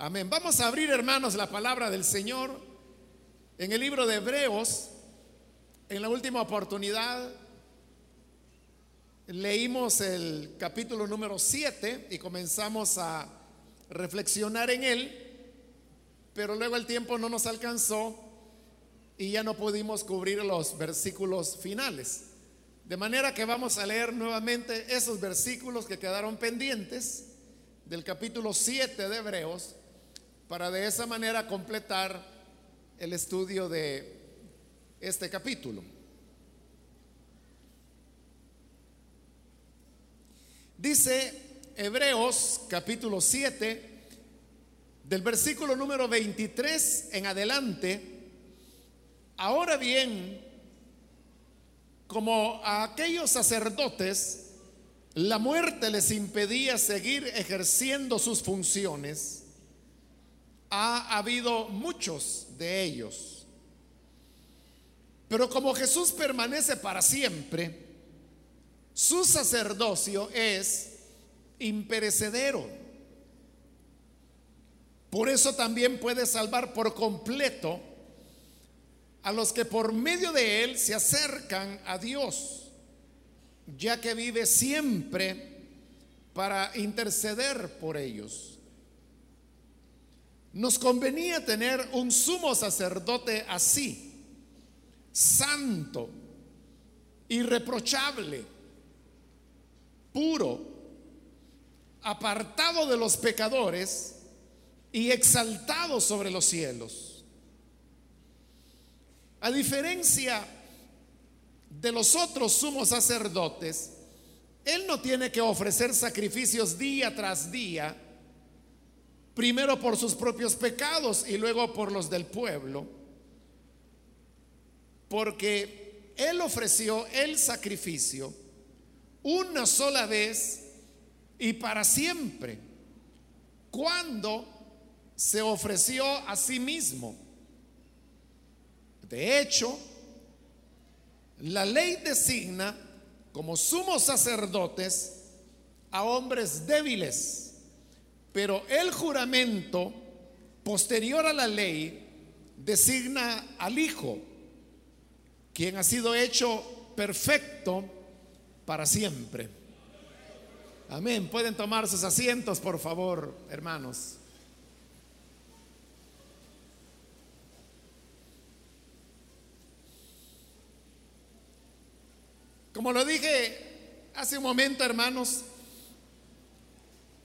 Amén. Vamos a abrir, hermanos, la palabra del Señor en el libro de Hebreos. En la última oportunidad leímos el capítulo número 7 y comenzamos a reflexionar en él, pero luego el tiempo no nos alcanzó y ya no pudimos cubrir los versículos finales. De manera que vamos a leer nuevamente esos versículos que quedaron pendientes del capítulo 7 de Hebreos para de esa manera completar el estudio de este capítulo. Dice Hebreos capítulo 7, del versículo número 23 en adelante, ahora bien, como a aquellos sacerdotes, la muerte les impedía seguir ejerciendo sus funciones, ha habido muchos de ellos. Pero como Jesús permanece para siempre, su sacerdocio es imperecedero. Por eso también puede salvar por completo a los que por medio de él se acercan a Dios, ya que vive siempre para interceder por ellos. Nos convenía tener un sumo sacerdote así, santo, irreprochable, puro, apartado de los pecadores y exaltado sobre los cielos. A diferencia de los otros sumos sacerdotes, él no tiene que ofrecer sacrificios día tras día, primero por sus propios pecados y luego por los del pueblo, porque Él ofreció el sacrificio una sola vez y para siempre, cuando se ofreció a sí mismo. De hecho, la ley designa como sumos sacerdotes a hombres débiles pero el juramento posterior a la ley designa al Hijo, quien ha sido hecho perfecto para siempre. Amén. Pueden tomar sus asientos, por favor, hermanos. Como lo dije hace un momento, hermanos,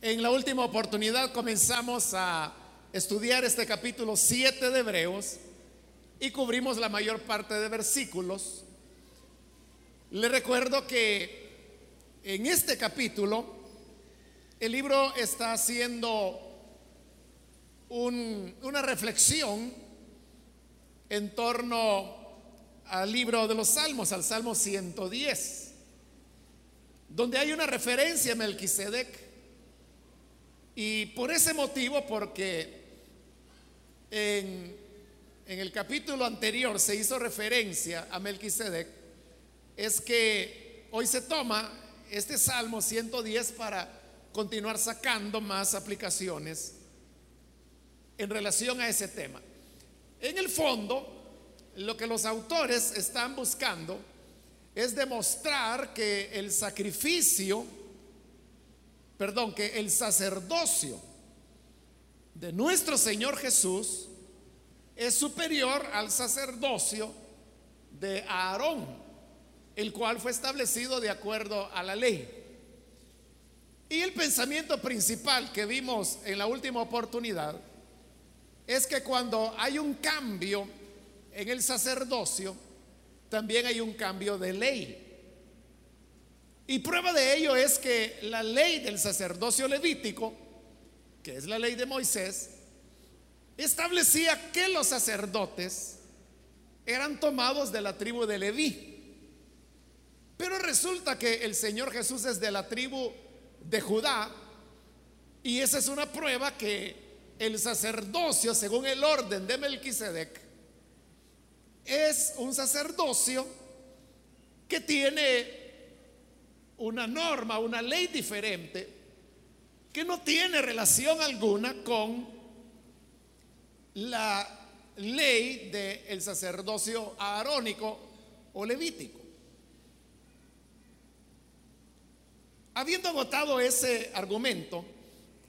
en la última oportunidad comenzamos a estudiar este capítulo 7 de Hebreos y cubrimos la mayor parte de versículos. Le recuerdo que en este capítulo el libro está haciendo una reflexión en torno al libro de los Salmos, al Salmo 110, donde hay una referencia a Melquisedec y por ese motivo, porque en, el capítulo anterior se hizo referencia a Melquisedec, es que hoy se toma este Salmo 110 para continuar sacando más aplicaciones en relación a ese tema. En el fondo, lo que los autores están buscando es demostrar que el sacrificio perdón, que el sacerdocio de nuestro Señor Jesús es superior al sacerdocio de Aarón, el cual fue establecido de acuerdo a la ley. Y el pensamiento principal que vimos en la última oportunidad es que cuando hay un cambio en el sacerdocio, también hay un cambio de ley. Y prueba de ello es que la ley del sacerdocio levítico, que es la ley de Moisés, establecía que los sacerdotes eran tomados de la tribu de Leví. Pero resulta que el Señor Jesús es de la tribu de Judá y esa es una prueba que el sacerdocio, según el orden de Melquisedec, es un sacerdocio que tiene una norma, una ley diferente que no tiene relación alguna con la ley del sacerdocio aarónico o levítico. Habiendo agotado ese argumento,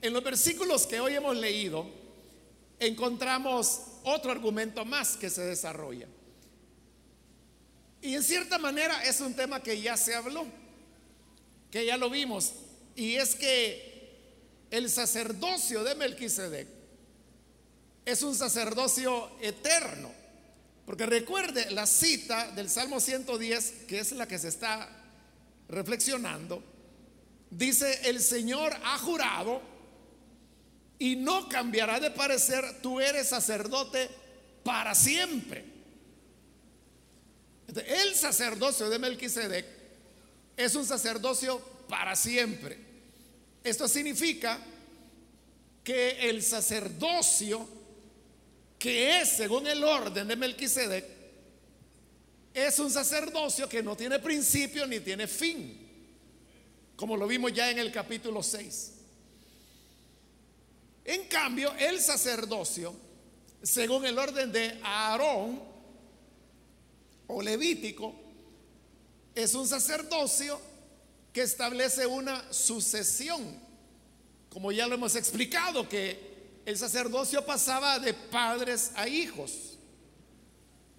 en los versículos que hoy hemos leído, encontramos otro argumento más que se desarrolla. Y en cierta manera es un tema que ya se habló, que ya lo vimos, y es que el sacerdocio de Melquisedec es un sacerdocio eterno. Porque recuerde la cita del Salmo 110, que es la que se está reflexionando, dice, el Señor ha jurado y no cambiará de parecer, tú eres sacerdote para siempre. El sacerdocio de Melquisedec es un sacerdocio para siempre. Esto significa que el sacerdocio que es según el orden de Melquisedec es un sacerdocio que no tiene principio ni tiene fin, como lo vimos ya en el capítulo 6. En cambio, el sacerdocio, según el orden de Aarón o Levítico, es un sacerdocio que establece una sucesión, como ya lo hemos explicado, que el sacerdocio pasaba de padres a hijos.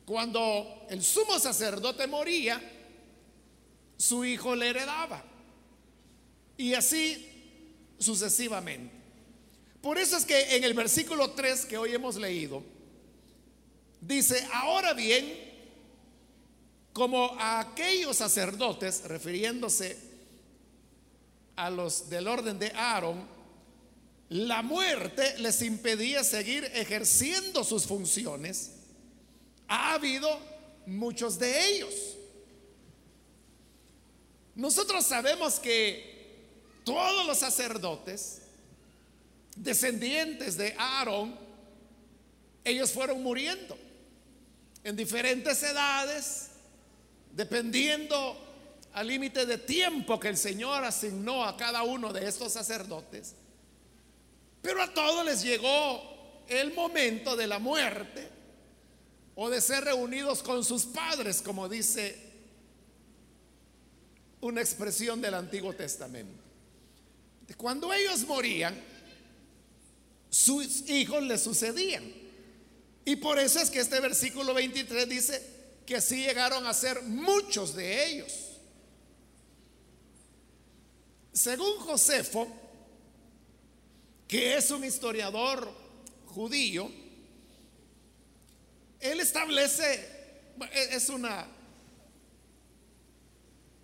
Cuando el sumo sacerdote moría, su hijo le heredaba. Y así sucesivamente. Por eso es que en el versículo 3 que hoy hemos leído, dice, ahora bien, como a aquellos sacerdotes, refiriéndose a los del orden de Aarón, la muerte les impedía seguir ejerciendo sus funciones, ha habido muchos de ellos. Nosotros sabemos que todos los sacerdotes, descendientes de Aarón, ellos fueron muriendo en diferentes edades, dependiendo al límite de tiempo que el Señor asignó a cada uno de estos sacerdotes. Pero a todos les llegó el momento de la muerte o de ser reunidos con sus padres, como dice una expresión del Antiguo Testamento. Cuando ellos morían, sus hijos le sucedían. Y por eso es que este versículo 23 dice que así llegaron a ser muchos de ellos. Según Josefo, que es un historiador judío, él establece, es una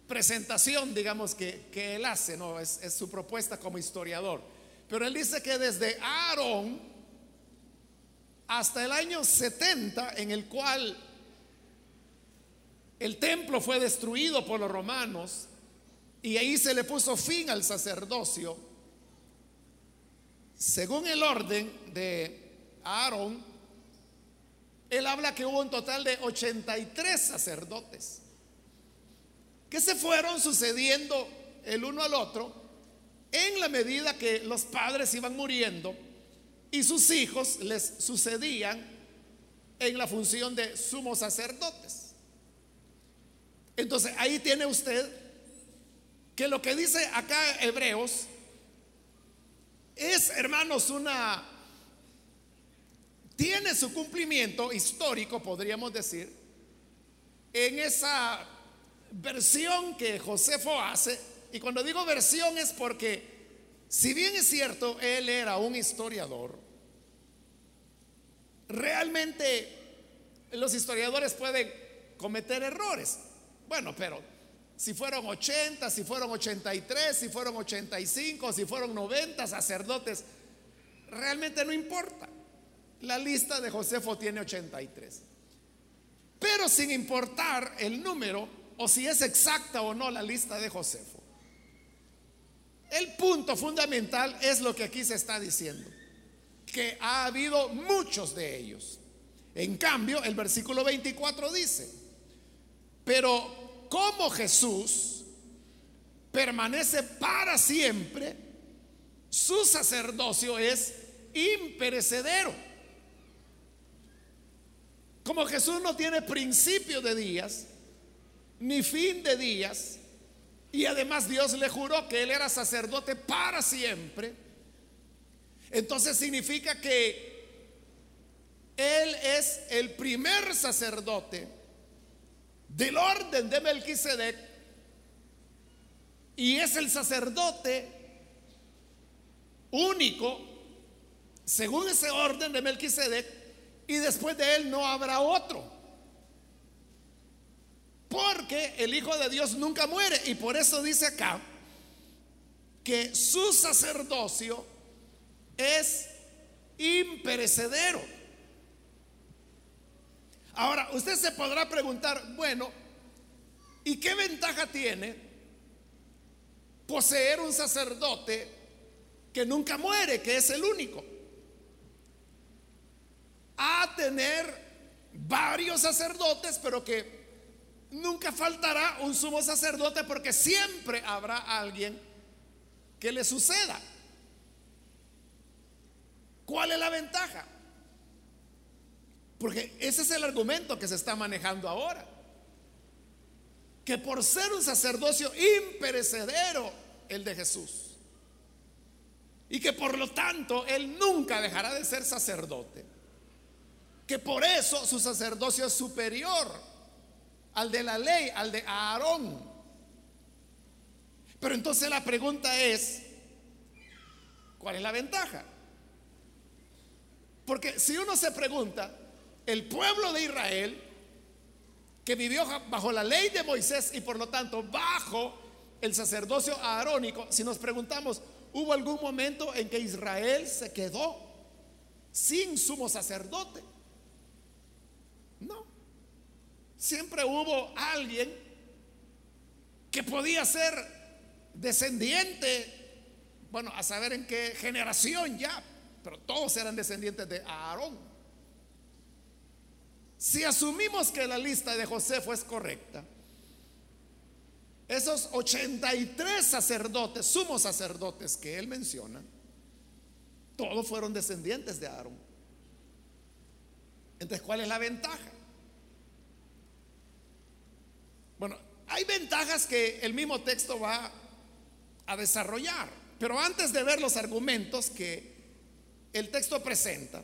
presentación, digamos, que, él hace, ¿no? Es, es su propuesta como historiador. Pero él dice que desde Aarón hasta el año 70, en el cual el templo fue destruido por los romanos y ahí se le puso fin al sacerdocio, según el orden de Aarón, él habla que hubo un total de 83 sacerdotes que se fueron sucediendo el uno al otro en la medida que los padres iban muriendo y sus hijos les sucedían en la función de sumos sacerdotes. Entonces ahí tiene usted que lo que dice acá Hebreos es, hermanos, una... tiene su cumplimiento histórico, podríamos decir, en esa versión que Josefo hace y cuando digo versión es porque, si bien es cierto, él era un historiador, realmente los historiadores pueden cometer errores. Bueno, pero si fueron 80, si fueron 83, si fueron 85, si fueron 90 sacerdotes, realmente no importa. La lista de Josefo tiene 83. Pero sin importar el número o si es exacta o no la lista de Josefo, el punto fundamental es lo que aquí se está diciendo, que ha habido muchos de ellos. En cambio, el versículo 24 dice, pero como Jesús permanece para siempre, su sacerdocio es imperecedero. Como Jesús no tiene principio de días, ni fin de días, y además Dios le juró que Él era sacerdote para siempre, entonces significa que Él es el primer sacerdote del orden de Melquisedec y es el sacerdote único según ese orden de Melquisedec y después de él no habrá otro. Porque el Hijo de Dios nunca muere y por eso dice acá que su sacerdocio es imperecedero. Ahora, usted se podrá preguntar, bueno, ¿y qué ventaja tiene poseer un sacerdote que nunca muere, que es el único? A tener varios sacerdotes, pero que nunca faltará un sumo sacerdote porque siempre habrá alguien que le suceda. ¿Cuál es la ventaja? Porque ese es el argumento que se está manejando ahora. Que por ser un sacerdocio imperecedero el de Jesús. Y que por lo tanto Él nunca dejará de ser sacerdote. Que por eso su sacerdocio es superior al de la ley, al de Aarón. Pero entonces la pregunta es, ¿cuál es la ventaja? Porque si uno se pregunta, el pueblo de Israel, que vivió bajo la ley de Moisés y por lo tanto bajo el sacerdocio aarónico, si nos preguntamos, ¿hubo algún momento en que Israel se quedó sin sumo sacerdote? No. Siempre hubo alguien que podía ser descendiente, bueno, a saber en qué generación ya, pero todos eran descendientes de Aarón. Si asumimos que la lista de Josefo es correcta, esos 83 sacerdotes, sumos sacerdotes que él menciona, todos fueron descendientes de Aarón. Entonces, ¿cuál es la ventaja? Bueno, hay ventajas que el mismo texto va a desarrollar, pero antes de ver los argumentos que el texto presenta,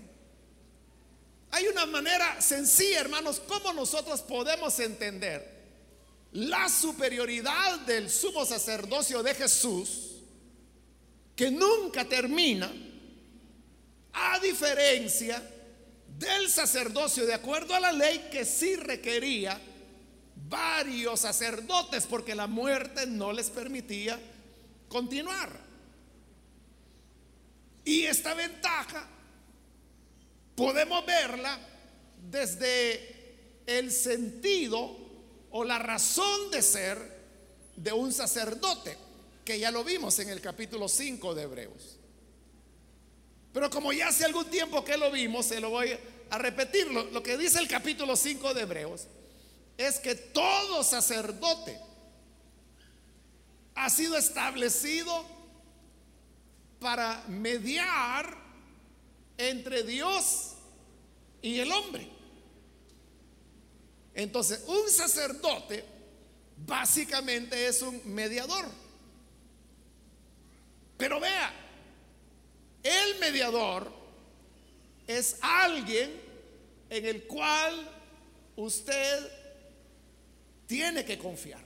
hay una manera sencilla, hermanos, cómo nosotros podemos entender la superioridad del sumo sacerdocio de Jesús, que nunca termina, a diferencia del sacerdocio de acuerdo a la ley que sí requería varios sacerdotes porque la muerte no les permitía continuar. Y esta ventaja podemos verla desde el sentido o la razón de ser de un sacerdote, que ya lo vimos en el capítulo 5 de Hebreos. Pero como ya hace algún tiempo que lo vimos, se lo voy a repetir. Lo, lo que dice el capítulo 5 de Hebreos es que todo sacerdote ha sido establecido para mediar entre Dios y el hombre. Entonces, un sacerdote básicamente es un mediador. Pero vea, el mediador es alguien en el cual usted tiene que confiar.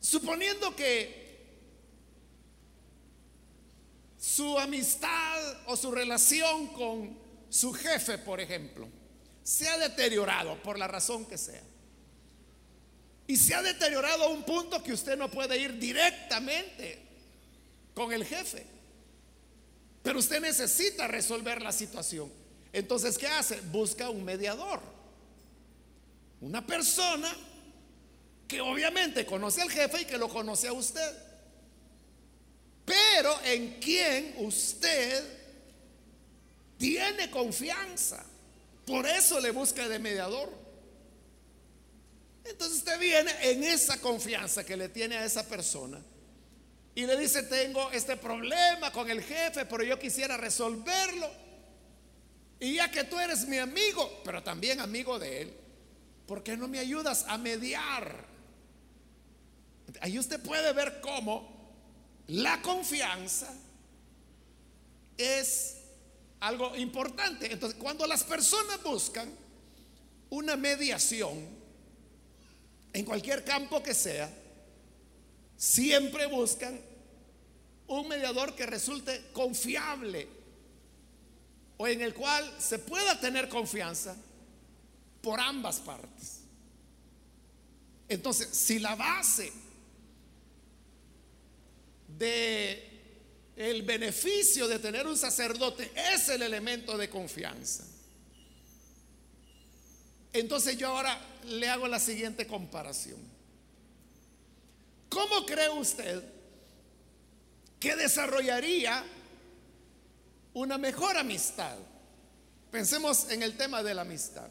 Suponiendo que su amistad o su relación con su jefe, por ejemplo, se ha deteriorado por la razón que sea. Y se ha deteriorado a un punto que usted no puede ir directamente con el jefe. Pero usted necesita resolver la situación. Entonces, ¿qué hace? Busca un mediador. Una persona que obviamente conoce al jefe y que lo conoce a usted pero en quien usted tiene confianza. Por eso le busca de mediador. Entonces usted viene en esa confianza que le tiene a esa persona y le dice, tengo este problema con el jefe, pero yo quisiera resolverlo. Y ya que tú eres mi amigo, pero también amigo de él, ¿por qué no me ayudas a mediar? Ahí usted puede ver cómo la confianza es algo importante. Entonces, cuando las personas buscan una mediación, en cualquier campo que sea, siempre buscan un mediador que resulte confiable o en el cual se pueda tener confianza por ambas partes. Entonces, si la base de el beneficio de tener un sacerdote es el elemento de confianza. Entonces yo ahora le hago la siguiente comparación. ¿Cómo cree usted que desarrollaría una mejor amistad? Pensemos en el tema de la amistad.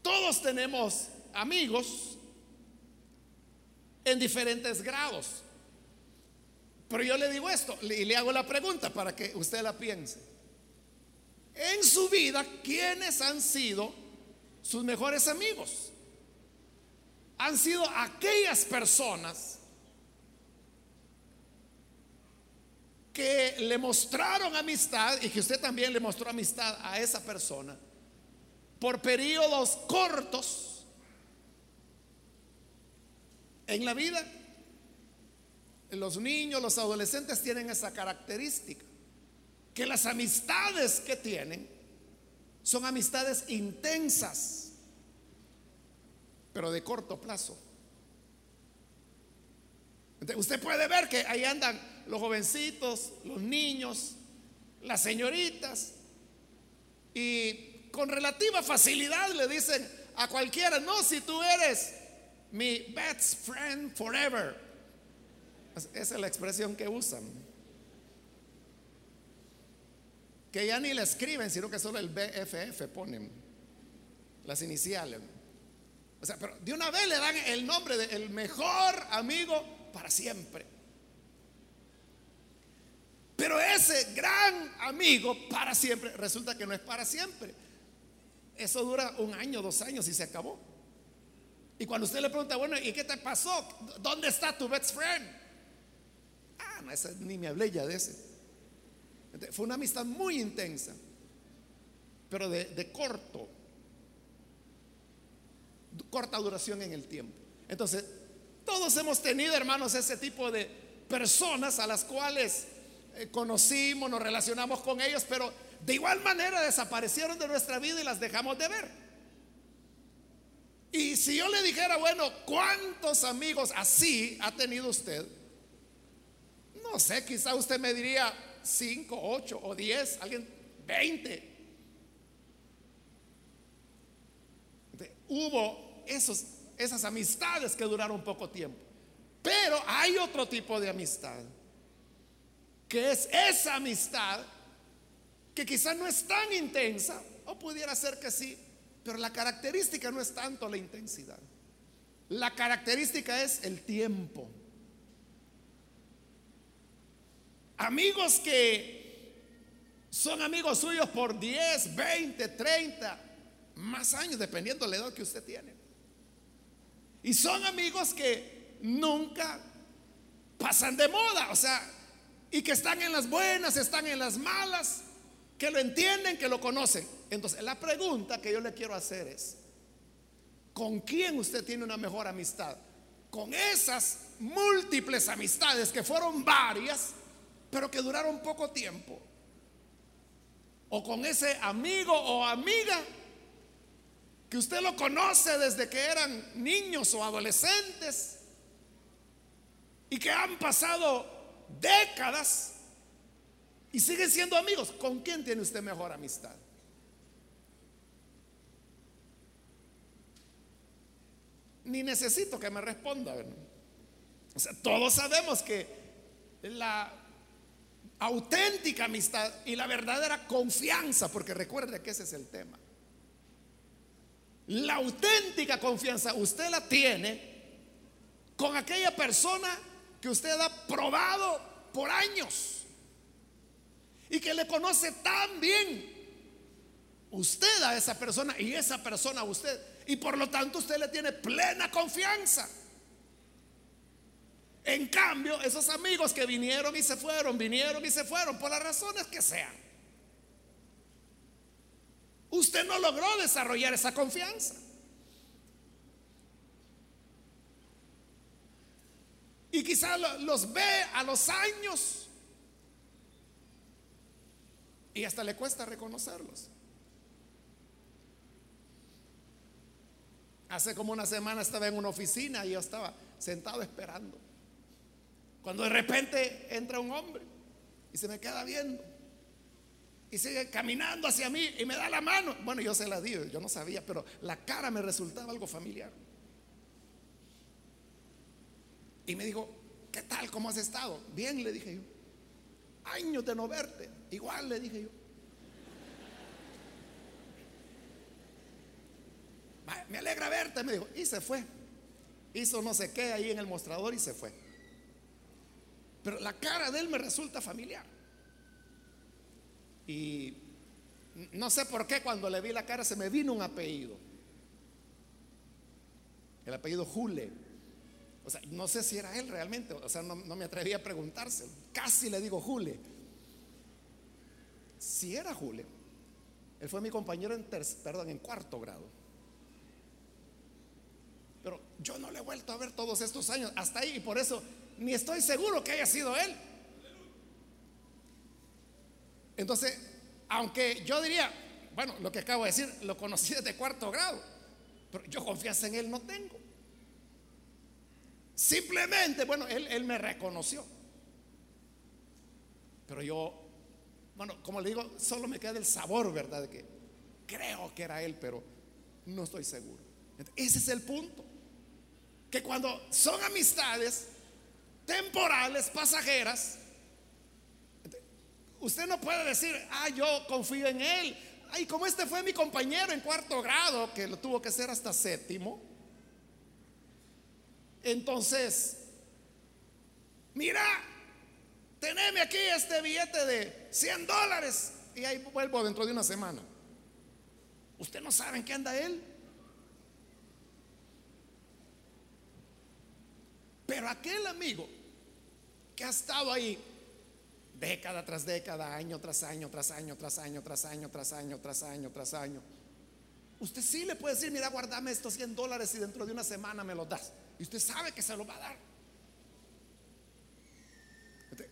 Todos tenemos amigos en diferentes grados. Pero yo le digo esto y le hago la pregunta para que usted la piense. En su vida, ¿quiénes han sido sus mejores amigos? Han sido aquellas personas que le mostraron amistad y que usted también le mostró amistad a esa persona por periodos cortos en la vida. Los niños, los adolescentes tienen esa característica, que las amistades que tienen son amistades intensas, pero de corto plazo. usted puede ver que ahí andan los jovencitos, los niños, las señoritas, y con relativa facilidad le dicen a cualquiera, no, si tú eres mi best friend forever. Esa es la expresión que usan. Que ya ni la escriben, sino que solo el BFF ponen las iniciales. O sea, pero de una vez le dan el nombre de mejor amigo para siempre. Pero ese gran amigo para siempre resulta que no es para siempre. Eso dura un año, dos años y se acabó. Y cuando usted le pregunta, bueno, ¿y qué te pasó? ¿Dónde está tu best friend? ni me hablé ya de ese. Fue una amistad muy intensa, pero de, de corto, corta duración en el tiempo. Entonces, todos hemos tenido, hermanos, ese tipo de personas a las cuales eh, conocimos, nos relacionamos con ellos, pero de igual manera desaparecieron de nuestra vida y las dejamos de ver. Y si yo le dijera, bueno, ¿cuántos amigos así ha tenido usted? No sé, quizá usted me diría 5, 8 o 10, alguien 20. Hubo esos, esas amistades que duraron poco tiempo. Pero hay otro tipo de amistad, que es esa amistad que quizá no es tan intensa, o pudiera ser que sí, pero la característica no es tanto la intensidad. La característica es el tiempo. Amigos que son amigos suyos por 10, 20, 30, más años, dependiendo de la edad que usted tiene. Y son amigos que nunca pasan de moda, o sea, y que están en las buenas, están en las malas, que lo entienden, que lo conocen. Entonces, la pregunta que yo le quiero hacer es, ¿con quién usted tiene una mejor amistad? Con esas múltiples amistades que fueron varias pero que duraron poco tiempo. O con ese amigo o amiga que usted lo conoce desde que eran niños o adolescentes y que han pasado décadas y siguen siendo amigos. ¿Con quién tiene usted mejor amistad? Ni necesito que me responda. Todos sabemos que la auténtica amistad y la verdadera confianza, porque recuerde que ese es el tema. La auténtica confianza usted la tiene con aquella persona que usted ha probado por años y que le conoce tan bien usted a esa persona y esa persona a usted. Y por lo tanto usted le tiene plena confianza. En cambio, esos amigos que vinieron y se fueron, vinieron y se fueron, por las razones que sean. Usted no logró desarrollar esa confianza. Y quizás los ve a los años y hasta le cuesta reconocerlos. Hace como una semana estaba en una oficina y yo estaba sentado esperando. Cuando de repente entra un hombre y se me queda viendo y sigue caminando hacia mí y me da la mano. Bueno, yo se la di, yo no sabía, pero la cara me resultaba algo familiar. Y me dijo, ¿qué tal? ¿Cómo has estado? Bien, le dije yo. Años de no verte. Igual le dije yo. Me alegra verte, me dijo. Y se fue. Hizo no sé qué ahí en el mostrador y se fue. Pero la cara de él me resulta familiar. Y no sé por qué cuando le vi la cara se me vino un apellido. El apellido Jule. O sea, no sé si era él realmente. O sea, no, me atreví a preguntárselo. Casi le digo Jule si era Julio, él fue mi compañero en, perdón, en cuarto grado. Pero yo no le he vuelto a ver todos estos años hasta ahí y por eso ni estoy seguro que haya sido él. Entonces, aunque yo diría, bueno, lo que acabo de decir, lo conocí desde cuarto grado, pero yo confianza en él no tengo. Simplemente, bueno, él, él me reconoció. Pero yo bueno, como le digo, solo me queda el sabor, ¿verdad? De que creo que era él, pero no estoy seguro. Ese es el punto. Que cuando son amistades temporales, pasajeras, usted no puede decir, ah, yo confío en él. Ay, como este fue mi compañero en cuarto grado, que lo tuvo que ser hasta séptimo. Entonces, mira, teneme aquí este billete de 100 dólares y ahí vuelvo dentro de una semana. ¿Usted no sabe en qué anda él? Pero aquel amigo que ha estado ahí década tras década, año tras año, tras año, tras año, tras año, tras año, tras año, tras año. Usted sí le puede decir, mira, guardame estos 100 dólares y dentro de una semana me los das. Y usted sabe que se los va a dar.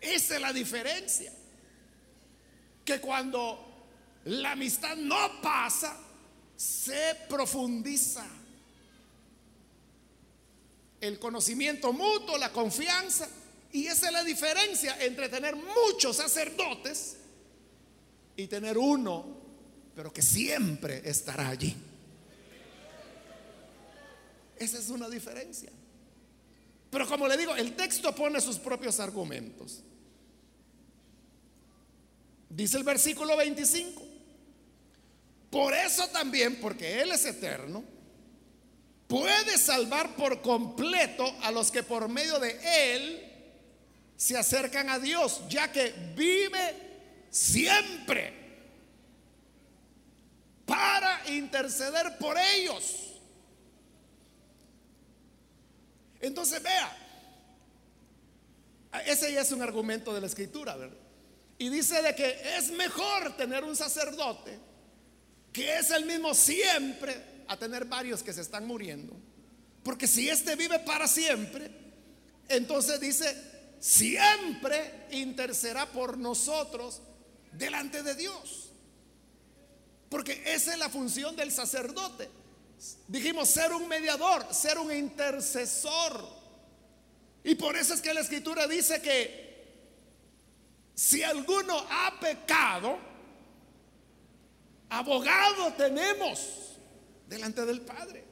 Esa es la diferencia. Que cuando la amistad no pasa, se profundiza. El conocimiento mutuo, la confianza. Y esa es la diferencia entre tener muchos sacerdotes y tener uno, pero que siempre estará allí. Esa es una diferencia. Pero como le digo, el texto pone sus propios argumentos. Dice el versículo 25. Por eso también, porque Él es eterno, puede salvar por completo a los que por medio de Él se acercan a Dios, ya que vive siempre para interceder por ellos. Entonces vea, ese ya es un argumento de la escritura, ¿verdad? Y dice de que es mejor tener un sacerdote que es el mismo siempre a tener varios que se están muriendo. Porque si éste vive para siempre, entonces dice, siempre intercederá por nosotros delante de Dios. Porque esa es la función del sacerdote. Dijimos ser un mediador, ser un intercesor. Y por eso es que la escritura dice que si alguno ha pecado, abogado tenemos delante del Padre.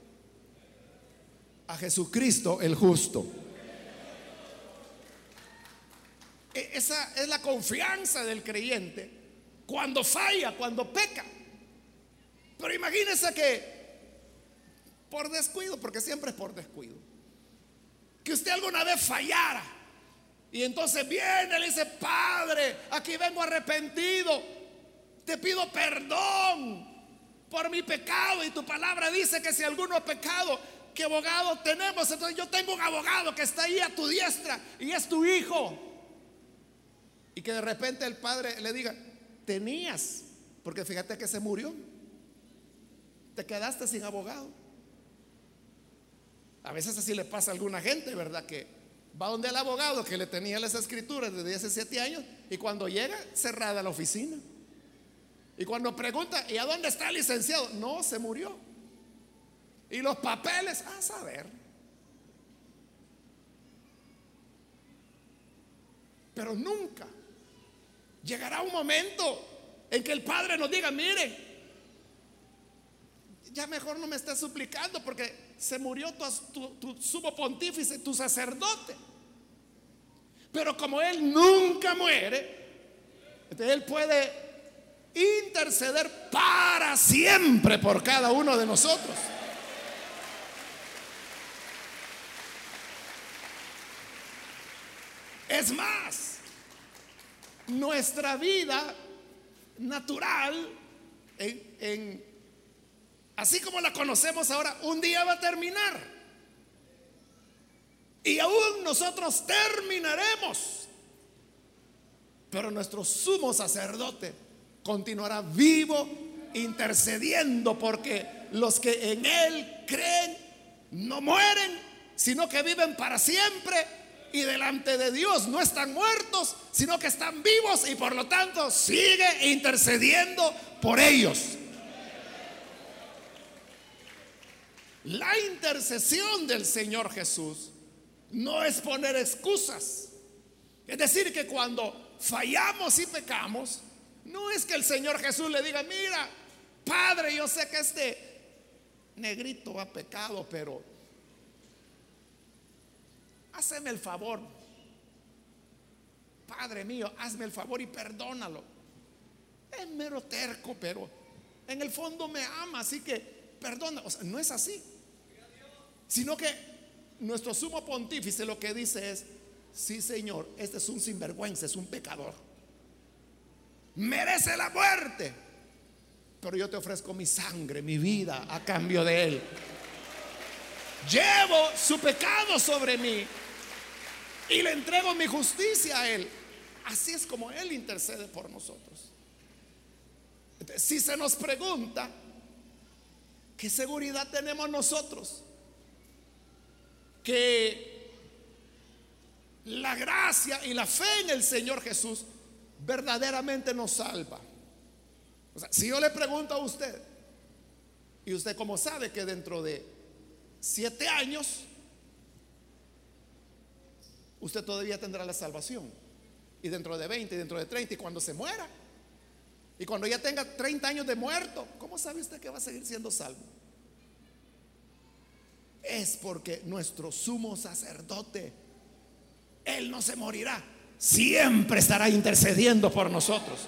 A Jesucristo el justo. E, esa es la confianza del creyente cuando falla, cuando peca. Pero imagínese que por descuido, porque siempre es por descuido. Que usted alguna vez fallara Y entonces viene, le dice, Padre, aquí vengo arrepentido. Te pido perdón por mi pecado. Y tu palabra dice que si alguno ha pecado, ¿qué abogado tenemos? Entonces yo tengo un abogado que está ahí a tu diestra y es tu hijo. Y que de repente el padre le diga, tenías, porque fíjate que se murió. Te quedaste sin abogado. A veces así le pasa a alguna gente, ¿verdad? Que Va donde el abogado que le tenía las escrituras desde hace siete años y cuando llega, cerrada la oficina. Y cuando pregunta, ¿y a dónde está el licenciado? No, se murió. Y los papeles, a saber. Pero nunca llegará un momento en que el Padre nos diga, miren, ya mejor no me estés suplicando porque se murió tu, tu, sumo pontífice, tu sacerdote. Pero como Él nunca muere, Él puede interceder para siempre por cada uno de nosotros. Es más, nuestra vida natural así como la conocemos ahora, un día va a terminar. Y aún nosotros terminaremos. Pero nuestro sumo sacerdote continuará vivo intercediendo porque los que en Él creen no mueren, sino que viven para siempre y delante de Dios no están muertos, sino que están vivos y por lo tanto sigue intercediendo por ellos. La intercesión del Señor Jesús no es poner excusas. Es decir, que cuando fallamos y pecamos, no es que el Señor Jesús le diga, mira, Padre, yo sé que este negrito ha pecado, pero hazme el favor. Padre mío, hazme el favor y perdónalo. Es mero terco, pero en el fondo me ama, así que perdona. O sea, no es así. Sino que nuestro sumo pontífice lo que dice es, sí Señor, este es un sinvergüenza, es un pecador. Merece la muerte. Pero yo te ofrezco mi sangre, mi vida a cambio de él. Llevo su pecado sobre mí y le entrego mi justicia a él. Así es como él intercede por nosotros. si se nos pregunta, ¿qué seguridad tenemos nosotros? que la gracia y la fe en el Señor Jesús verdaderamente nos salva. O sea, si yo le pregunto a usted, y usted como sabe que dentro de siete años, usted todavía tendrá la salvación. Y dentro de 20, y dentro de 30, y cuando se muera, y cuando ya tenga 30 años de muerto, ¿cómo sabe usted que va a seguir siendo salvo? es porque nuestro sumo sacerdote, Él no se morirá, siempre estará intercediendo por nosotros.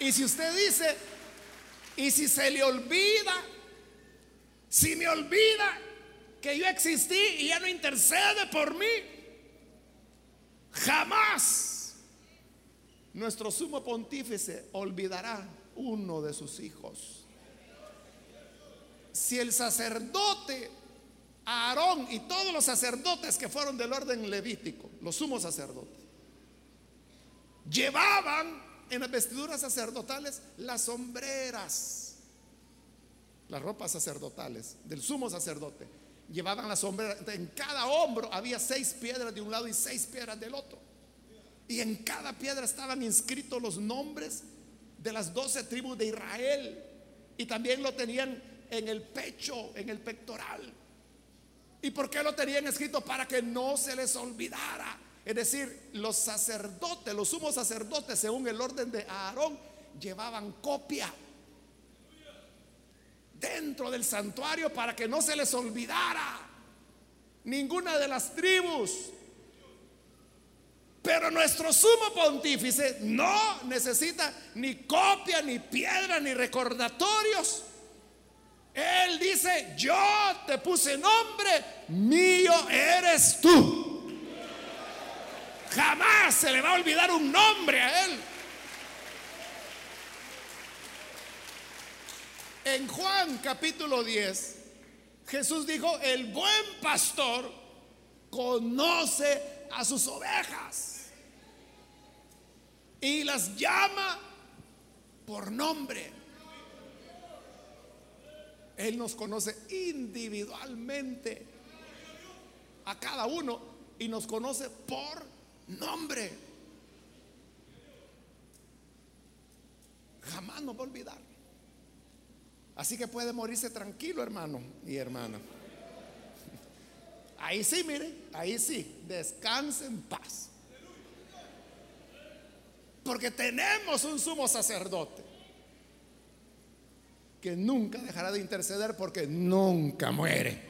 Y si usted dice, y si se le olvida, si me olvida que yo existí y ya no intercede por mí, jamás nuestro sumo pontífice olvidará uno de sus hijos si el sacerdote Aarón y todos los sacerdotes que fueron del orden levítico, los sumos sacerdotes, llevaban en las vestiduras sacerdotales las sombreras, las ropas sacerdotales del sumo sacerdote. Llevaban las sombreras, en cada hombro había seis piedras de un lado y seis piedras del otro. Y en cada piedra estaban inscritos los nombres de las doce tribus de Israel. Y también lo tenían en el pecho, en el pectoral. ¿Y por qué lo tenían escrito? Para que no se les olvidara. Es decir, los sacerdotes, los sumos sacerdotes, según el orden de Aarón, llevaban copia dentro del santuario para que no se les olvidara ninguna de las tribus. Pero nuestro sumo pontífice no necesita ni copia, ni piedra, ni recordatorios él dice, yo te puse nombre, mío eres tú. Jamás se le va a olvidar un nombre a él. En Juan capítulo 10, Jesús dijo, el buen pastor conoce a sus ovejas y las llama por nombre. Él nos conoce individualmente a cada uno y nos conoce por nombre. Jamás nos va a olvidar. Así que puede morirse tranquilo, hermano y hermana. Ahí sí, mire, ahí sí, descanse en paz. Porque tenemos un sumo sacerdote que nunca dejará de interceder porque nunca muere.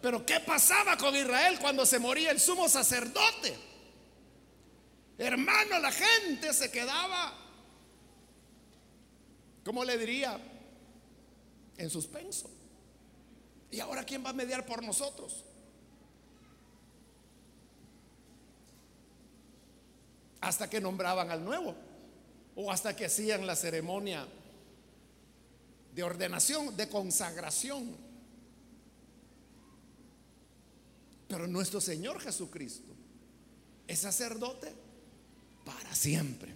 Pero ¿qué pasaba con Israel cuando se moría el sumo sacerdote? Hermano, la gente se quedaba, ¿cómo le diría? En suspenso. ¿Y ahora quién va a mediar por nosotros? Hasta que nombraban al nuevo o hasta que hacían la ceremonia de ordenación, de consagración. Pero nuestro Señor Jesucristo es sacerdote para siempre.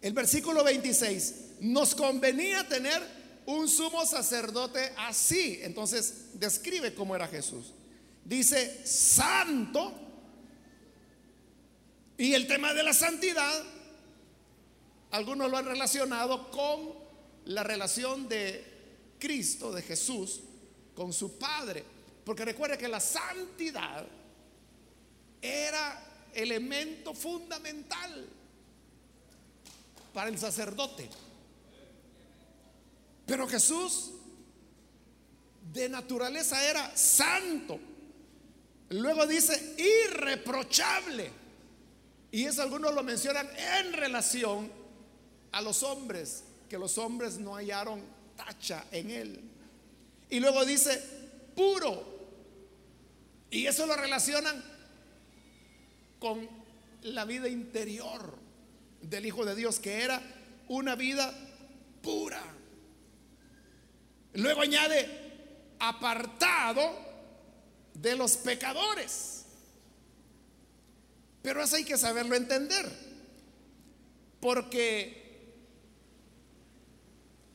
El versículo 26, nos convenía tener un sumo sacerdote así. Entonces describe cómo era Jesús. Dice, santo. Y el tema de la santidad algunos lo han relacionado con la relación de Cristo, de Jesús, con su Padre. Porque recuerde que la santidad era elemento fundamental para el sacerdote. Pero Jesús de naturaleza era santo. Luego dice irreprochable. Y eso algunos lo mencionan en relación a los hombres, que los hombres no hallaron tacha en él. Y luego dice, puro. Y eso lo relacionan con la vida interior del Hijo de Dios, que era una vida pura. Luego añade, apartado de los pecadores. Pero eso hay que saberlo entender. Porque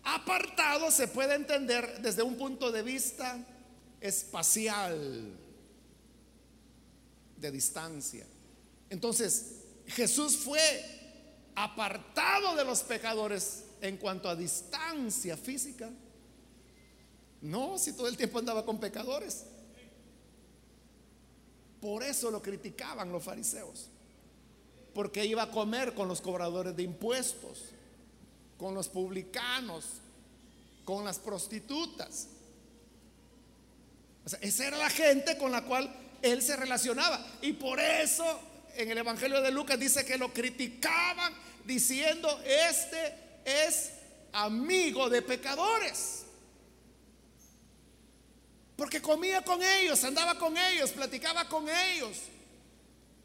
Apartado se puede entender desde un punto de vista espacial, de distancia. Entonces, Jesús fue apartado de los pecadores en cuanto a distancia física. No, si todo el tiempo andaba con pecadores. Por eso lo criticaban los fariseos. Porque iba a comer con los cobradores de impuestos con los publicanos, con las prostitutas. esa era la gente con la cual él se relacionaba. Y por eso en el Evangelio de Lucas dice que lo criticaban diciendo, este es amigo de pecadores. Porque comía con ellos, andaba con ellos, platicaba con ellos.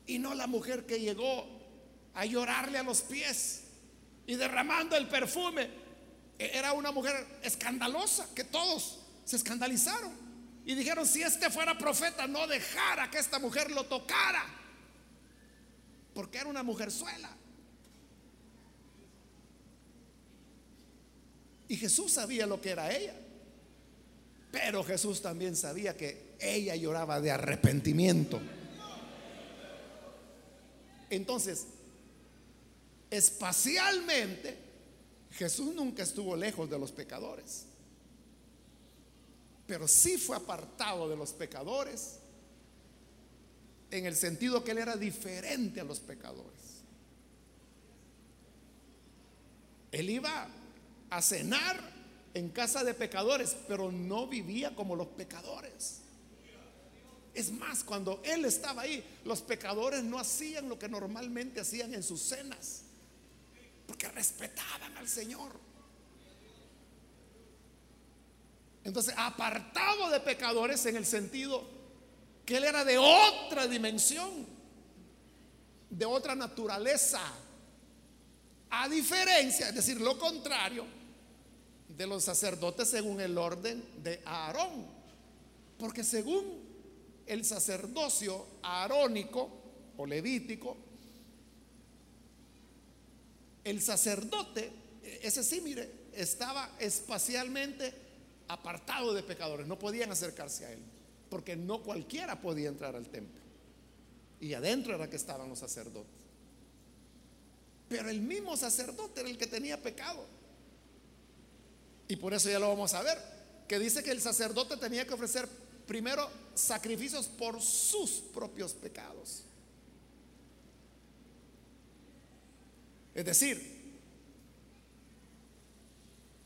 Y no la mujer que llegó a llorarle a los pies y derramando el perfume. E-, era una mujer escandalosa que todos se escandalizaron y dijeron, si este fuera profeta, no dejara que esta mujer lo tocara, porque era una mujer suela Y Jesús sabía lo que era ella, pero Jesús también sabía que ella lloraba de arrepentimiento. Entonces, espacialmente, Jesús nunca estuvo lejos de los pecadores, pero sí fue apartado de los pecadores en el sentido que él era diferente a los pecadores. Él iba a cenar en casa de pecadores, pero no vivía como los pecadores. Es más, cuando él estaba ahí, los pecadores no hacían lo que normalmente hacían en sus cenas porque respetaban al Señor. Entonces, apartado de pecadores en el sentido porque él era de otra dimensión, de otra naturaleza. A diferencia, es decir, lo contrario de los sacerdotes según el orden de Aarón. Porque según el sacerdocio arónico o levítico, el sacerdote, ese sí, mire, estaba espacialmente apartado de pecadores, no podían acercarse a él, porque no cualquiera podía entrar al templo. Y adentro era que estaban los sacerdotes. Pero el mismo sacerdote era el que tenía pecado. Y por eso ya lo vamos a ver, que dice que el sacerdote tenía que ofrecer primero sacrificios por sus propios pecados. Es decir,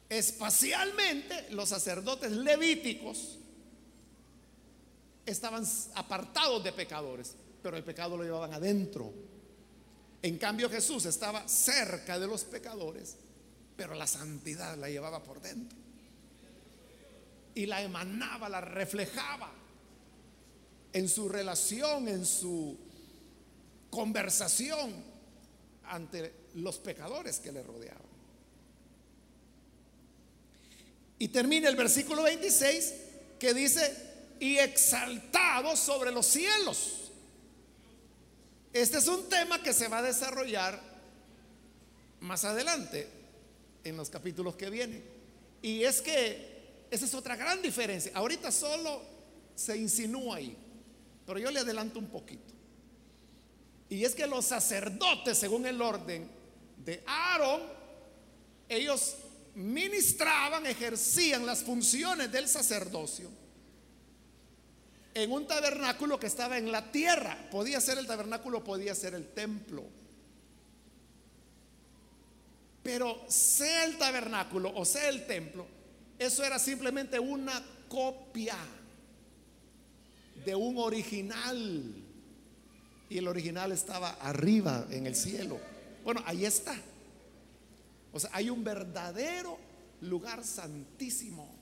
espacialmente los sacerdotes levíticos estaban apartados de pecadores, pero el pecado lo llevaban adentro. En cambio Jesús estaba cerca de los pecadores, pero la santidad la llevaba por dentro. Y la emanaba, la reflejaba en su relación, en su conversación ante los pecadores que le rodeaban. Y termina el versículo 26 que dice, y exaltado sobre los cielos. Este es un tema que se va a desarrollar más adelante, en los capítulos que vienen. Y es que esa es otra gran diferencia. Ahorita solo se insinúa ahí, pero yo le adelanto un poquito. Y es que los sacerdotes, según el orden de Aarón, ellos ministraban, ejercían las funciones del sacerdocio en un tabernáculo que estaba en la tierra. Podía ser el tabernáculo, podía ser el templo. Pero sea el tabernáculo o sea el templo, eso era simplemente una copia de un original. Y el original estaba arriba en el cielo. Bueno, ahí está. O sea, hay un verdadero lugar santísimo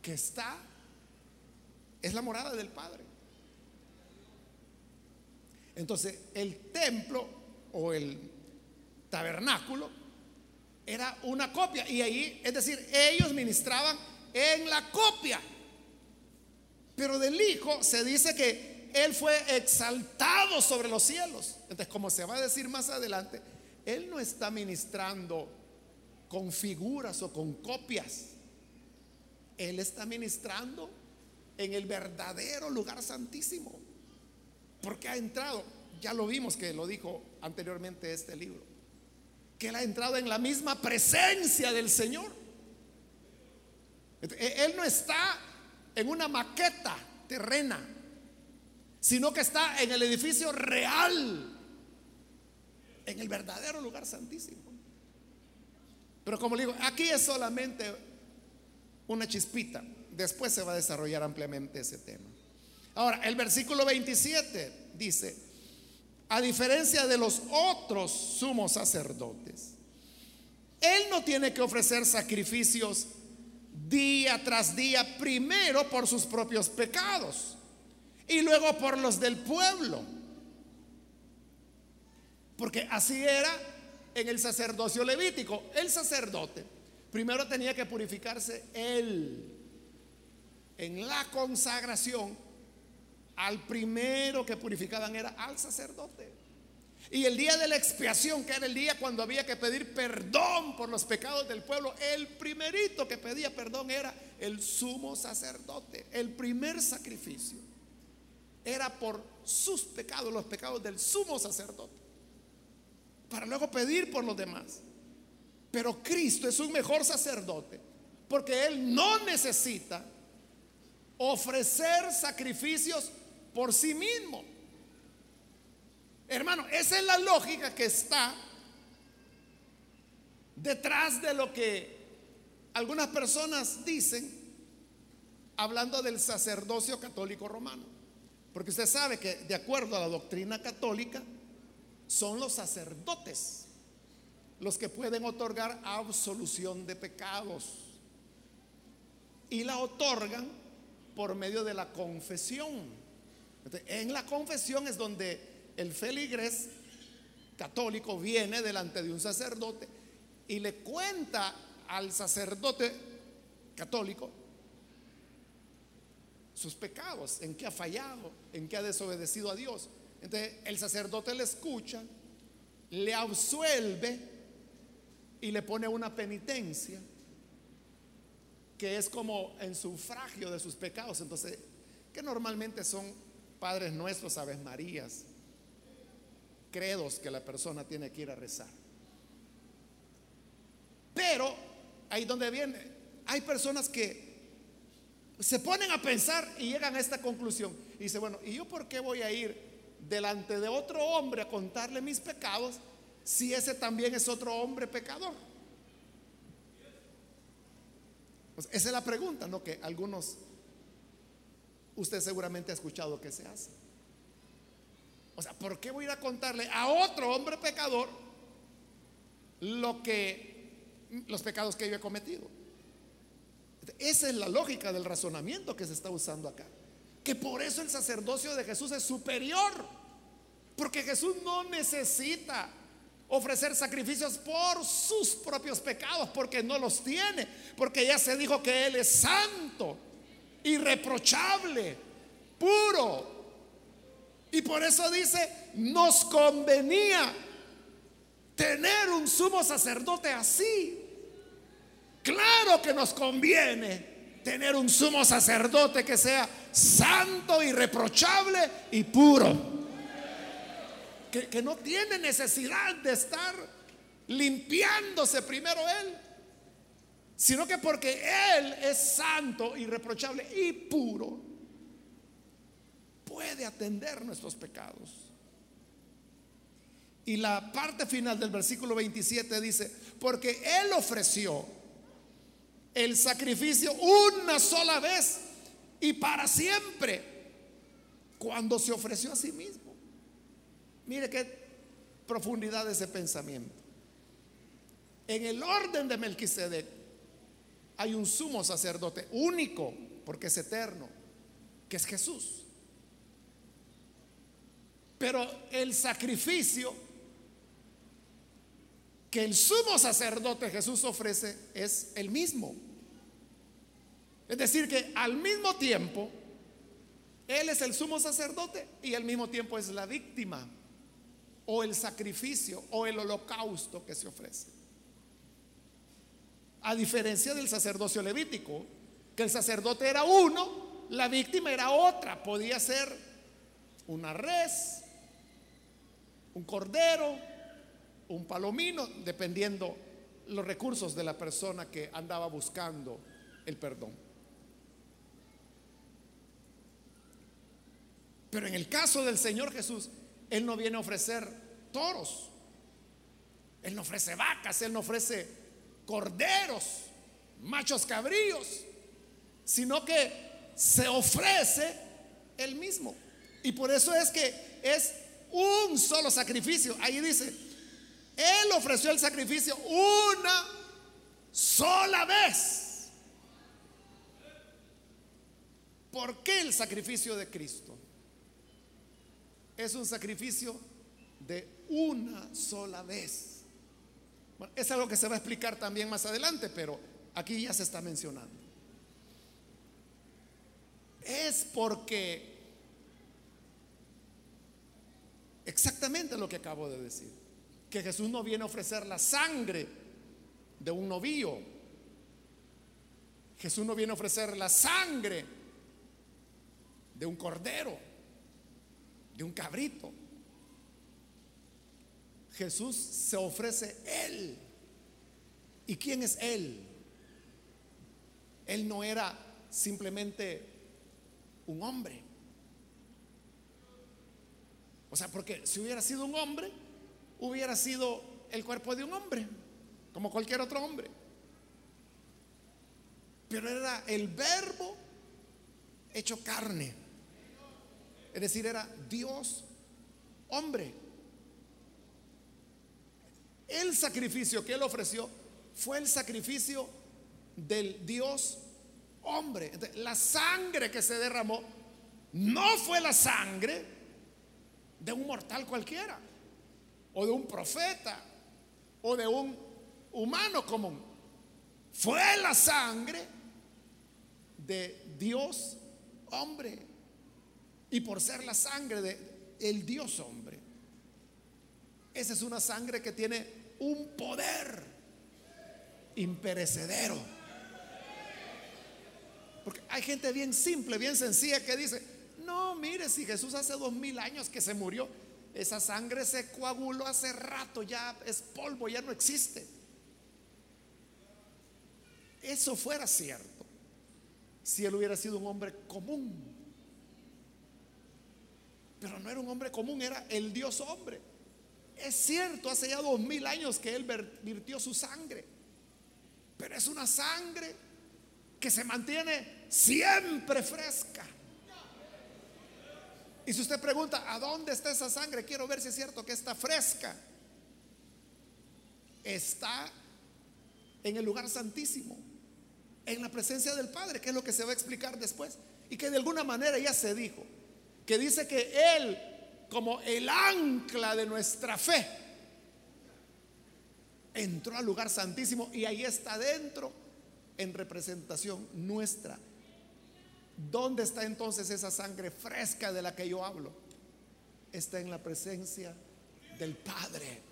que está, es la morada del Padre. Entonces, el templo o el tabernáculo era una copia. Y ahí, es decir, ellos ministraban en la copia. Pero del Hijo se dice que él fue exaltado sobre los cielos. Entonces, como se va a decir más adelante, Él no está ministrando con figuras o con copias. Él está ministrando en el verdadero lugar santísimo. Porque ha entrado, ya lo vimos que lo dijo anteriormente este libro, que Él ha entrado en la misma presencia del Señor. Él no está en una maqueta terrena sino que está en el edificio real, en el verdadero lugar santísimo. Pero como le digo, aquí es solamente una chispita. Después se va a desarrollar ampliamente ese tema. Ahora, el versículo 27 dice, a diferencia de los otros sumos sacerdotes, él no tiene que ofrecer sacrificios día tras día, primero por sus propios pecados y luego por los del pueblo. Porque así era en el sacerdocio levítico. El sacerdote primero tenía que purificarse él en la consagración. Al primero que purificaban era al sacerdote. Y el día de la expiación, que era el día cuando había que pedir perdón por los pecados del pueblo, el primerito que pedía perdón era el sumo sacerdote, el primer sacrificio era por sus pecados, los pecados del sumo sacerdote, para luego pedir por los demás. Pero Cristo es un mejor sacerdote, porque Él no necesita ofrecer sacrificios por sí mismo. Hermano, esa es la lógica que está detrás de lo que algunas personas dicen hablando del sacerdocio católico romano. Porque usted sabe que de acuerdo a la doctrina católica, son los sacerdotes los que pueden otorgar absolución de pecados. y la otorgan por medio de la confesión. En la confesión es donde el feligres católico viene delante de un sacerdote y le cuenta al sacerdote católico sus pecados, en qué ha fallado, en qué ha desobedecido a Dios. Entonces el sacerdote le escucha, le absuelve y le pone una penitencia que es como en sufragio de sus pecados. Entonces, que normalmente son padres nuestros, aves Marías, credos que la persona tiene que ir a rezar. Pero ahí donde viene, hay personas que se ponen a pensar y llegan a esta conclusión. Y dice, bueno, ¿y yo por qué voy a ir delante de otro hombre a contarle mis pecados si ese también es otro hombre pecador? Pues esa es la pregunta, ¿no? Que algunos, usted seguramente ha escuchado que se hace. O sea, ¿por qué voy a ir a contarle a otro hombre pecador lo que, los pecados que yo he cometido? Esa es la lógica del razonamiento que se está usando acá. Que por eso el sacerdocio de Jesús es superior. Porque Jesús no necesita ofrecer sacrificios por sus propios pecados, porque no los tiene, porque ya se dijo que Él es santo, irreprochable, puro. Y por eso dice, nos convenía tener un sumo sacerdote así. Claro que nos conviene tener un sumo sacerdote que sea santo, irreprochable y puro que, no tiene necesidad de estar limpiándose primero Él, sino que porque Él es santo, irreprochable y puro, puede atender nuestros pecados. Y la parte final del versículo 27 dice, porque Él ofreció el sacrificio una sola vez y para siempre, cuando se ofreció a sí mismo. Mire qué profundidad de ese pensamiento. En el orden de Melquisedec hay un sumo sacerdote único, porque es eterno, que es Jesús. Pero el sacrificio que el sumo sacerdote Jesús ofrece es el mismo. Es decir, que al mismo tiempo, Él es el sumo sacerdote y al mismo tiempo es la víctima o el sacrificio o el holocausto que se ofrece. A diferencia del sacerdocio levítico, que el sacerdote era uno, la víctima era otra. Podía ser una res, un cordero, un palomino, dependiendo los recursos de la persona que andaba buscando el perdón. Pero en el caso del Señor Jesús, él no viene a ofrecer toros. Él no ofrece vacas, Él no ofrece corderos, machos cabríos, sino que se ofrece Él mismo. Y por eso es que es un solo sacrificio. Ahí dice, Él ofreció el sacrificio una sola vez. ¿Por qué el sacrificio de Cristo? es un sacrificio de una sola vez. Bueno, es algo que se va a explicar también más adelante, pero aquí ya se está mencionando. Es porque exactamente lo que acabo de decir, que Jesús no viene a ofrecer la sangre de un novillo. Jesús no viene a ofrecer la sangre de un cordero de un cabrito. Jesús se ofrece Él. ¿Y quién es Él? Él no era simplemente un hombre. O sea, porque si hubiera sido un hombre, hubiera sido el cuerpo de un hombre, como cualquier otro hombre. Pero era el verbo hecho carne. Es decir, era Dios hombre. El sacrificio que él ofreció fue el sacrificio del Dios hombre. la sangre que se derramó no fue la sangre de un mortal cualquiera, o de un profeta, o de un humano común. Fue la sangre de Dios hombre. Y por ser la sangre de el Dios hombre. Esa es una sangre que tiene un poder imperecedero. Porque hay gente bien simple, bien sencilla que dice, no, mire, si Jesús hace dos mil años que se murió, esa sangre se coaguló hace rato, ya es polvo, ya no existe. Eso fuera cierto si él hubiera sido un hombre común. Pero no era un hombre común, era el Dios hombre. Es cierto, hace ya dos mil años que él vertió su sangre. Pero es una sangre que se mantiene siempre fresca. Y si usted pregunta, ¿a dónde está esa sangre? Quiero ver si es cierto que está fresca. Está en el lugar santísimo, en la presencia del Padre, que es lo que se va a explicar después. Y que de alguna manera ya se dijo, que dice que Él, como el ancla de nuestra fe, entró al lugar santísimo y ahí está dentro en representación nuestra ¿Dónde está entonces esa sangre fresca de la que yo hablo? Está en la presencia del Padre.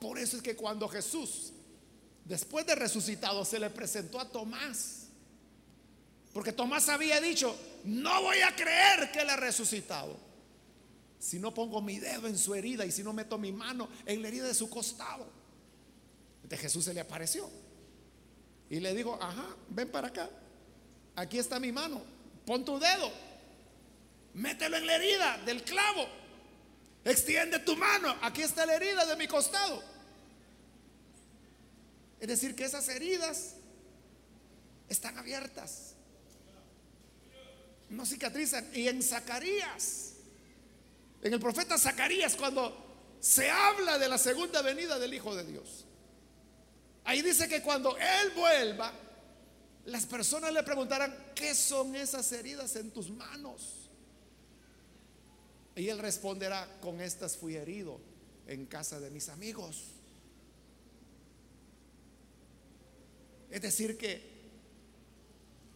Por eso es que cuando Jesús, después de resucitado, se le presentó a Tomás, porque Tomás había dicho, no voy a creer que él ha resucitado, si no pongo mi dedo en su herida y si no meto mi mano en la herida de su costado. De Jesús se le apareció. Y le dijo, ajá, ven para acá. Aquí está mi mano. Pon tu dedo. Mételo en la herida del clavo. Extiende tu mano. Aquí está la herida de mi costado. Es decir, que esas heridas están abiertas. No cicatrizan. Y en Zacarías, en el profeta Zacarías, cuando se habla de la segunda venida del Hijo de Dios, Ahí dice que cuando Él vuelva, las personas le preguntarán, ¿qué son esas heridas en tus manos? Y Él responderá, con estas fui herido en casa de mis amigos. Es decir, que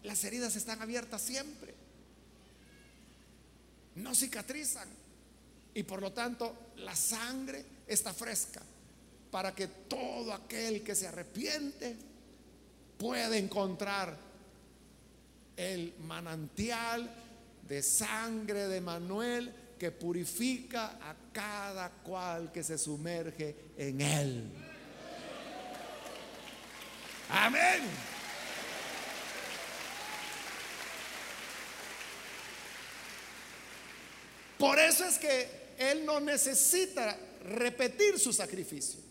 las heridas están abiertas siempre, no cicatrizan y por lo tanto la sangre está fresca para que todo aquel que se arrepiente pueda encontrar el manantial de sangre de Manuel que purifica a cada cual que se sumerge en él. Amén. Por eso es que él no necesita repetir su sacrificio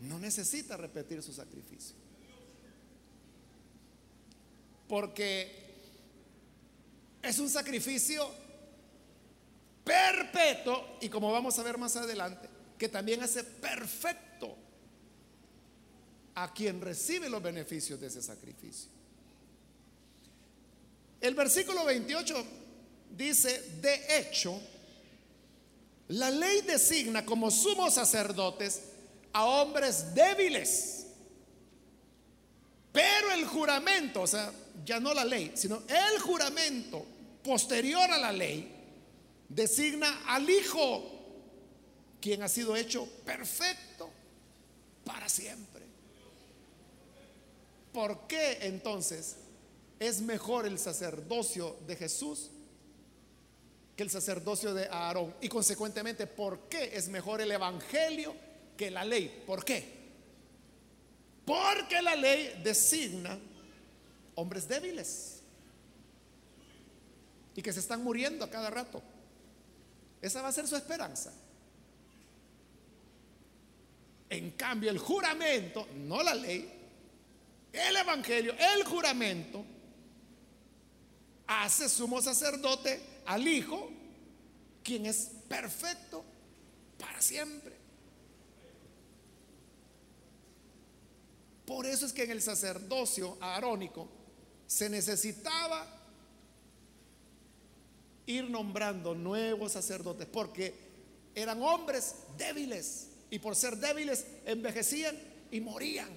no necesita repetir su sacrificio. Porque es un sacrificio perpetuo y como vamos a ver más adelante, que también hace perfecto a quien recibe los beneficios de ese sacrificio. El versículo 28 dice, de hecho, la ley designa como sumos sacerdotes a hombres débiles. Pero el juramento, o sea, ya no la ley, sino el juramento posterior a la ley, designa al Hijo, quien ha sido hecho perfecto para siempre. ¿Por qué entonces es mejor el sacerdocio de Jesús que el sacerdocio de Aarón? Y consecuentemente, ¿por qué es mejor el Evangelio que la ley. ¿Por qué? Porque la ley designa hombres débiles y que se están muriendo a cada rato. Esa va a ser su esperanza. En cambio, el juramento, no la ley, el evangelio, el juramento, hace sumo sacerdote al Hijo, quien es perfecto para siempre. Por eso es que en el sacerdocio arónico se necesitaba ir nombrando nuevos sacerdotes, porque eran hombres débiles y por ser débiles envejecían y morían.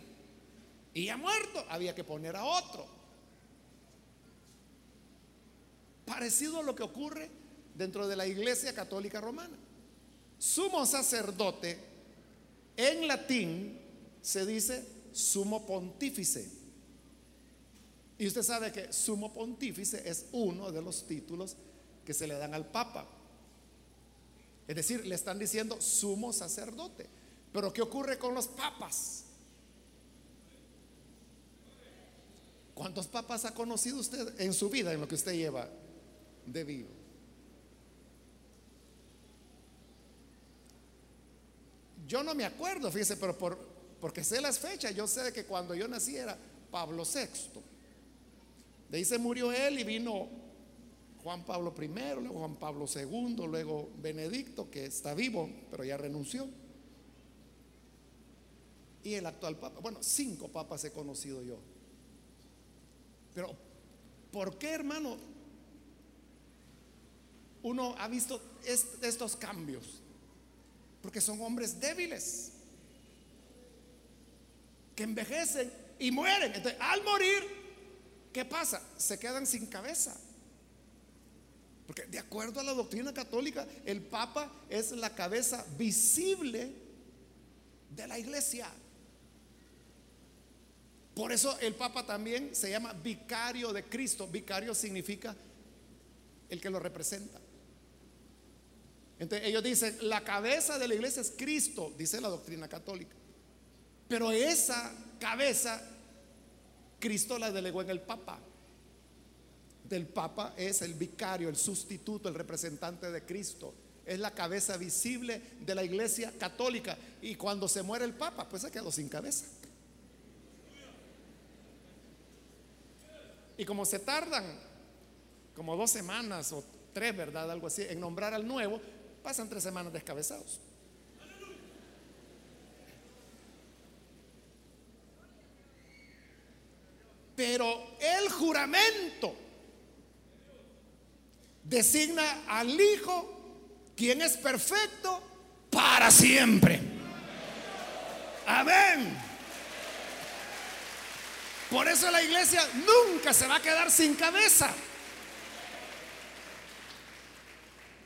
Y ya muerto había que poner a otro. Parecido a lo que ocurre dentro de la Iglesia Católica Romana. Sumo sacerdote en latín se dice sumo pontífice. Y usted sabe que sumo pontífice es uno de los títulos que se le dan al Papa. Es decir, le están diciendo sumo sacerdote. Pero ¿qué ocurre con los papas? ¿Cuántos papas ha conocido usted en su vida, en lo que usted lleva de vivo? Yo no me acuerdo, fíjese, pero por, porque sé las fechas, yo sé que cuando yo nací era Pablo VI. De ahí se murió él y vino Juan Pablo I, luego Juan Pablo II, luego Benedicto, que está vivo, pero ya renunció. Y el actual papa, bueno, cinco papas he conocido yo. Pero, ¿por qué, hermano? Uno ha visto estos cambios. Porque son hombres débiles. Que envejecen y mueren. Entonces, al morir, ¿qué pasa? Se quedan sin cabeza. Porque de acuerdo a la doctrina católica, el Papa es la cabeza visible de la iglesia. Por eso el Papa también se llama vicario de Cristo. Vicario significa el que lo representa. Entonces ellos dicen, la cabeza de la iglesia es Cristo, dice la doctrina católica. Pero esa cabeza, Cristo la delegó en el Papa. Del Papa es el vicario, el sustituto, el representante de Cristo. Es la cabeza visible de la iglesia católica. Y cuando se muere el Papa, pues se quedó sin cabeza. Y como se tardan como dos semanas o tres, ¿verdad? Algo así, en nombrar al nuevo, pasan tres semanas descabezados. Pero el juramento designa al Hijo, quien es perfecto para siempre. Amén. Por eso la iglesia nunca se va a quedar sin cabeza.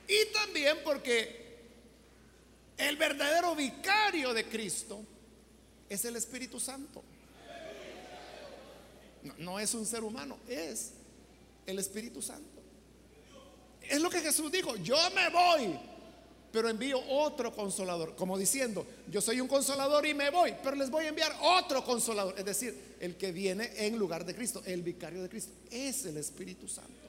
Y también porque el verdadero vicario de Cristo es el Espíritu Santo. No, es un ser humano, es el Espíritu Santo. Es lo que Jesús dijo, yo me voy, pero envío otro consolador, como diciendo, yo soy un consolador y me voy, pero les voy a enviar otro consolador, es decir, el que viene en lugar de Cristo, el vicario de Cristo, es el Espíritu Santo.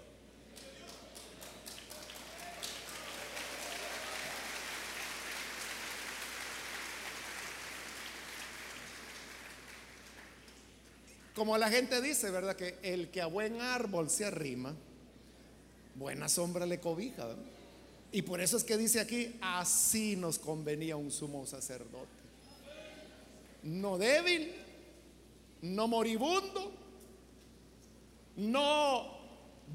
Como la gente dice, ¿verdad? Que el que a buen árbol se arrima, buena sombra le cobija. Y por eso es que dice aquí, así nos convenía un sumo sacerdote. No débil, no moribundo, no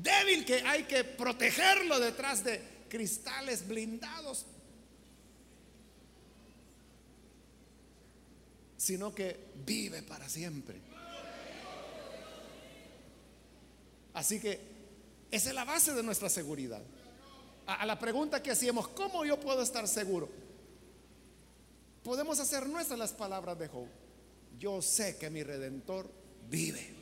débil que hay que protegerlo detrás de cristales blindados, sino que vive para siempre. Así que esa es la base de nuestra seguridad a, la pregunta que hacíamos, ¿cómo yo puedo estar seguro? Podemos hacer nuestras las palabras de Job. Yo sé que mi redentor vive.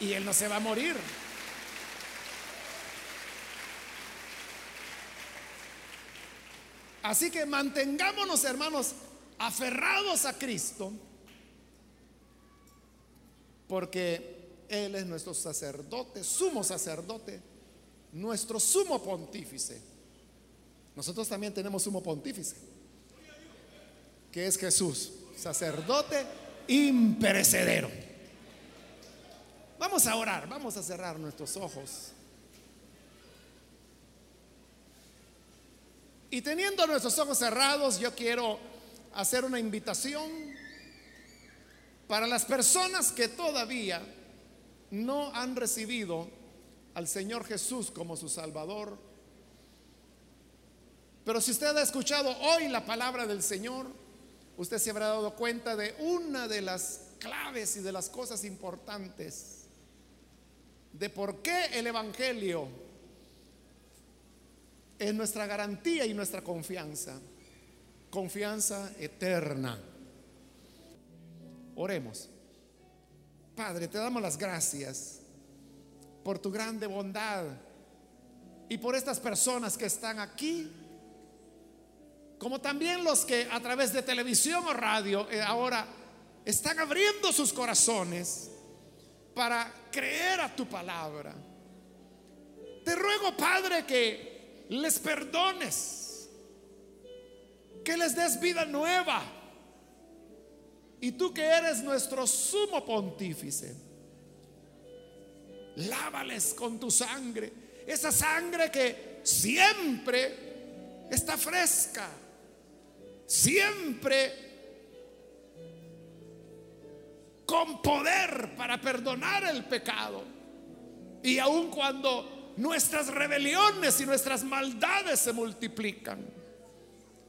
Y él no se va a morir. Así que mantengámonos, hermanos, aferrados a Cristo, porque él es nuestro sacerdote, sumo sacerdote, nuestro sumo pontífice. Nosotros también tenemos sumo pontífice, que es Jesús, sacerdote imperecedero. Vamos a orar, vamos a cerrar nuestros ojos. Y teniendo nuestros ojos cerrados, yo quiero hacer una invitación para las personas que todavía no han recibido al Señor Jesús como su Salvador. Pero si usted ha escuchado hoy la palabra del Señor, usted se habrá dado cuenta de una de las claves y de las cosas importantes de por qué el Evangelio es nuestra garantía y nuestra confianza, confianza eterna. Oremos. Padre, te damos las gracias por tu grande bondad y por estas personas que están aquí, como también los que a través de televisión o radio eh, ahora están abriendo sus corazones para creer a tu palabra. Te ruego, Padre, que les perdones, que les des vida nueva. Y tú que eres nuestro sumo pontífice, lávales con tu sangre, esa sangre que siempre está fresca, siempre con poder para perdonar el pecado. Y aun cuando nuestras rebeliones y nuestras maldades se multiplican,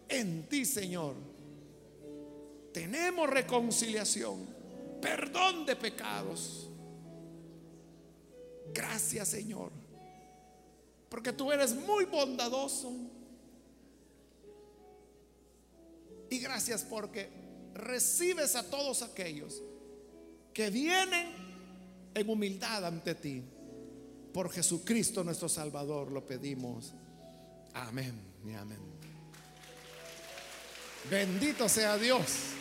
en ti, Señor, tenemos reconciliación, perdón de pecados. Gracias, Señor, porque tú eres muy bondadoso. Y gracias porque recibes a todos aquellos que vienen en humildad ante ti. Por Jesucristo nuestro Salvador lo pedimos. Amén y amén. Bendito sea Dios.